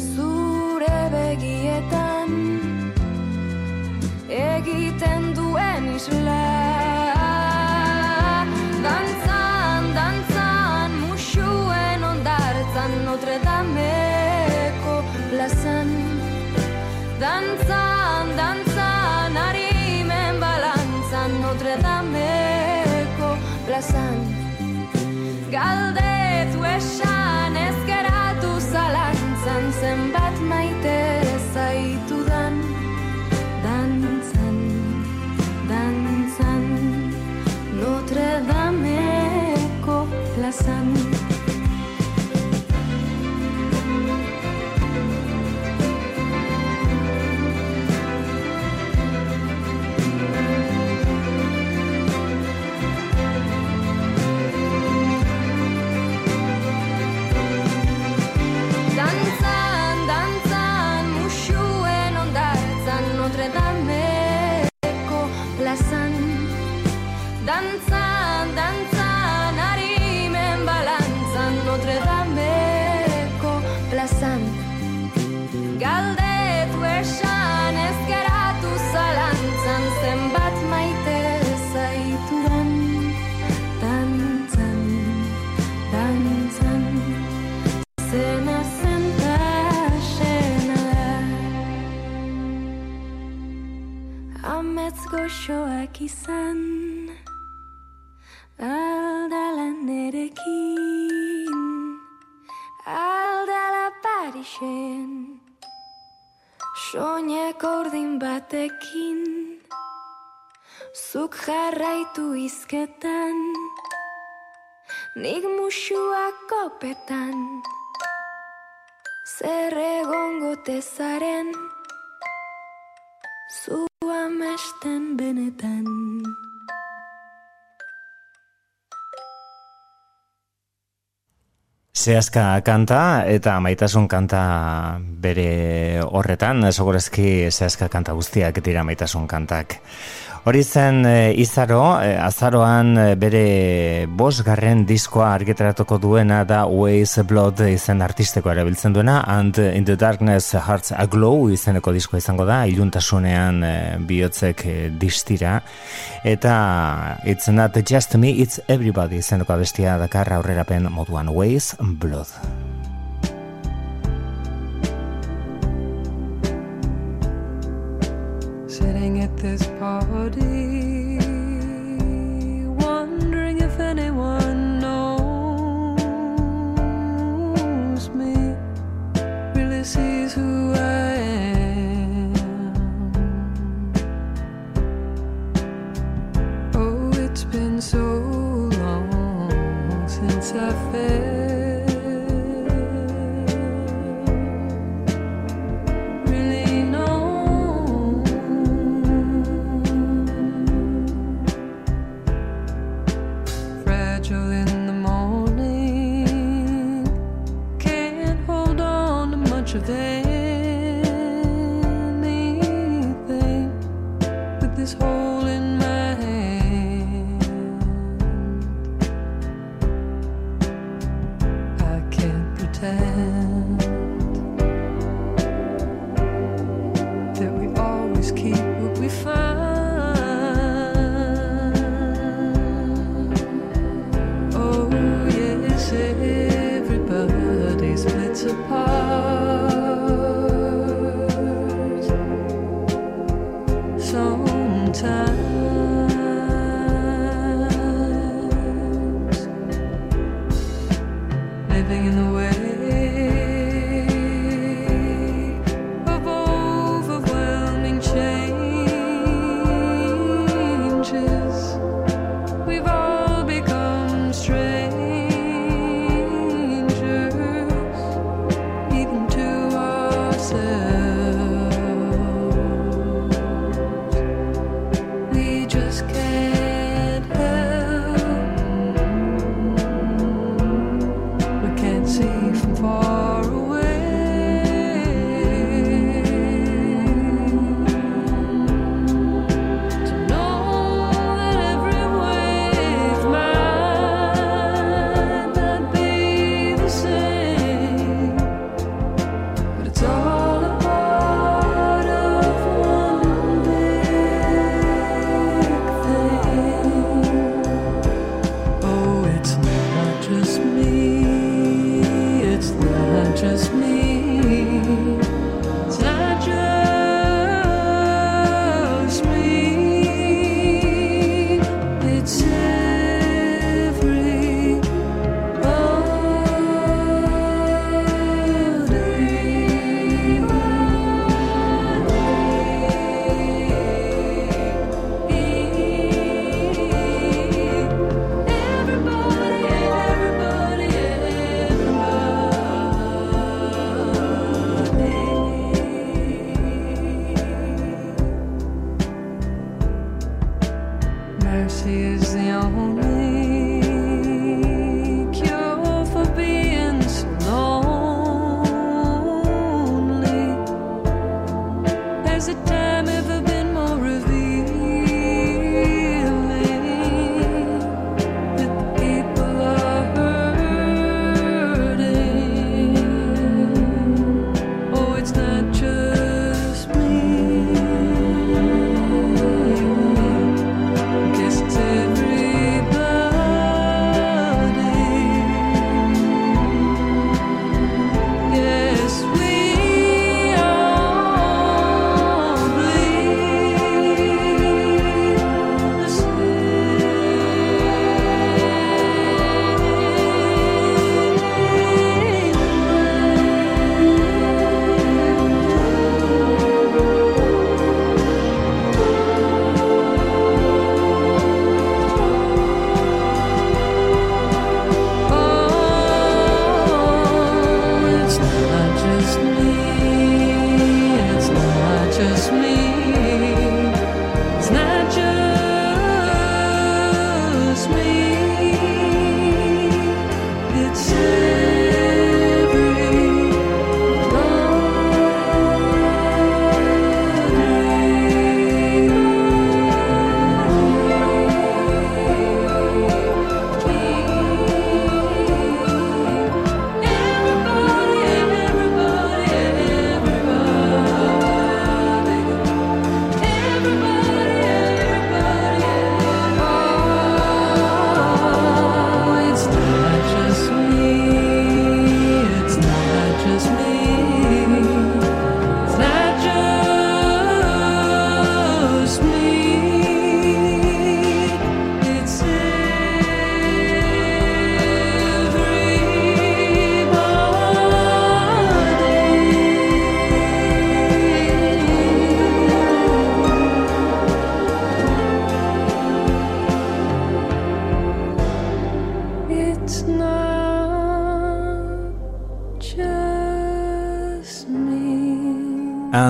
Zure begietan Egiten duen isla izan Aldala nerekin Aldala Parisen Soinek ordin batekin Zuk jarraitu izketan Nik musuak kopetan Zer egongo tezaren Zu amesten benetan Zehazka kanta eta maitasun kanta bere horretan, segurazki zehazka kanta guztiak dira maitasun kantak. Hori zen e, Izaro, e, azaroan eh, bere bosgarren diskoa argitaratuko duena da Ways Blood izen artisteko erabiltzen duena and in the darkness hearts aglow izeneko diskoa izango da iluntasunean e, bihotzek e, distira. Eta it's not just me, it's everybody izeneko abestia dakar aurrerapen moduan Ways Blood.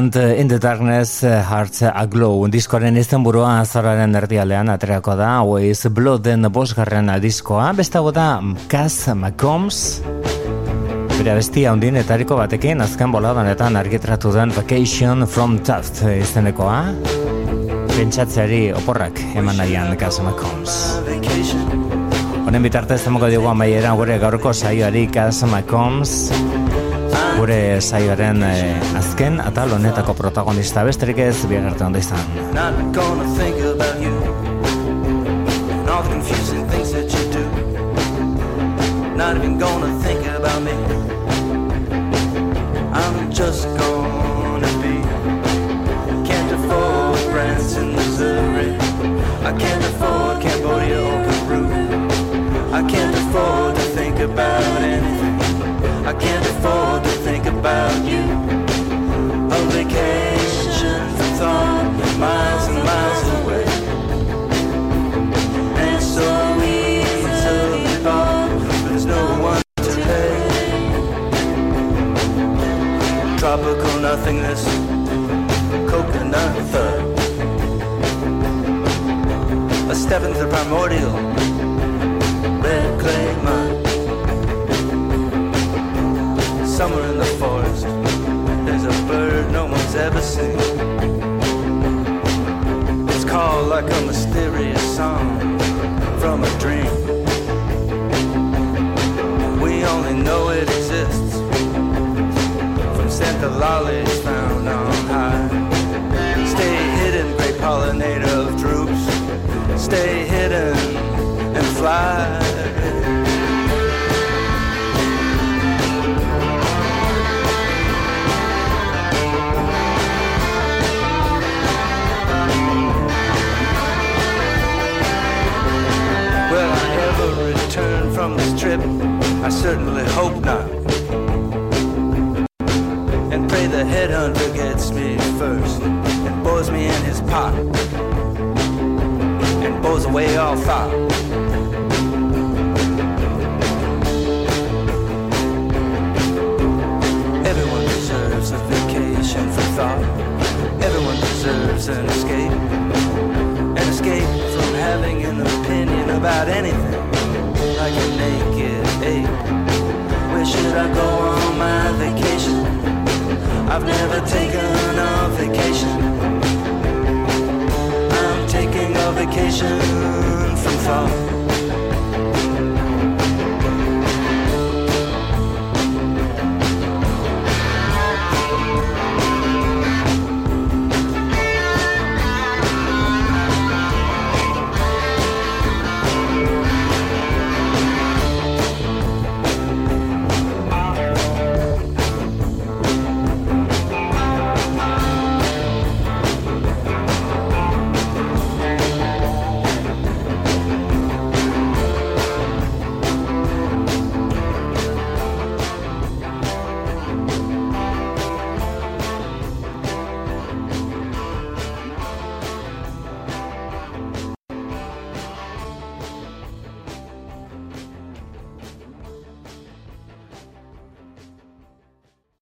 And uh, in the darkness uh, hearts a glow diskoaren izenburua azararen erdialean aterako da Always Blooden bosgarren diskoa. Beste hau da Cass McCombs Bere bestia hundin etariko batekin azken boladonetan argitratu den Vacation from Taft izenekoa. Pentsatzeari oporrak eman nahian Cass McCombs Honen bitartez temoko dugu amaiera gure gaurko saioari Cass McCombs gure saioaren eh, azken atal honetako protagonista besterik ez bien arte ondo izan. Not gonna and. Not even gonna think about me. I'm just gonna be. Can't afford Branson, Missouri. I can't afford Cambodia or Peru. I can't afford to think about anything. I can't afford to think about you. A vacation for thought, miles and miles away. And it's so easily bought, but there's no one to pay. Tropical nothingness, coconut thud. A step into the primordial, Somewhere in the forest, there's a bird no one's ever seen. It's called like a mysterious song from a dream. We only know it exists from Santa lollies found on high. Stay hidden, great pollinator of droops. Stay hidden from this trip? I certainly hope not. And pray the headhunter gets me first and bores me in his pot and bores away all thought. Everyone deserves a vacation for thought. Everyone deserves an escape. An escape from having an opinion about anything. I get naked. Hey, where should I go on my vacation? I've never taken a vacation. I'm taking a vacation from thought.